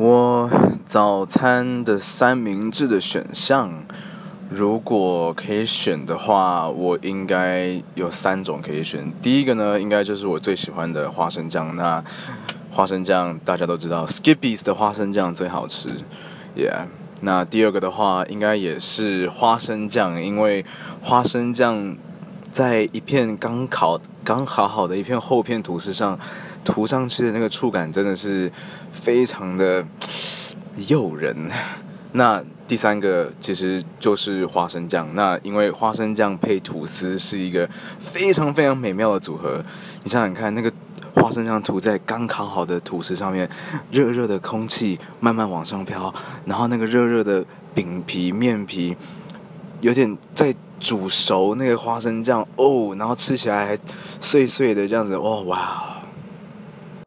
我早餐的三明治的选项，如果可以选的话，我应该有三种可以选。第一个呢，应该就是我最喜欢的花生酱。那花生酱大家都知道，Skippy's 的花生酱最好吃，Yeah。那第二个的话，应该也是花生酱，因为花生酱在一片刚烤、刚烤好的一片厚片吐司上涂上去的那个触感，真的是非常的诱人。那第三个其实就是花生酱，那因为花生酱配吐司是一个非常非常美妙的组合。你想想看，那个花生酱涂在刚烤好的吐司上面，热热的空气慢慢往上飘，然后那个热热的饼皮、面皮有点在煮熟那个花生酱哦，然后吃起来还碎碎的这样子，哦哇！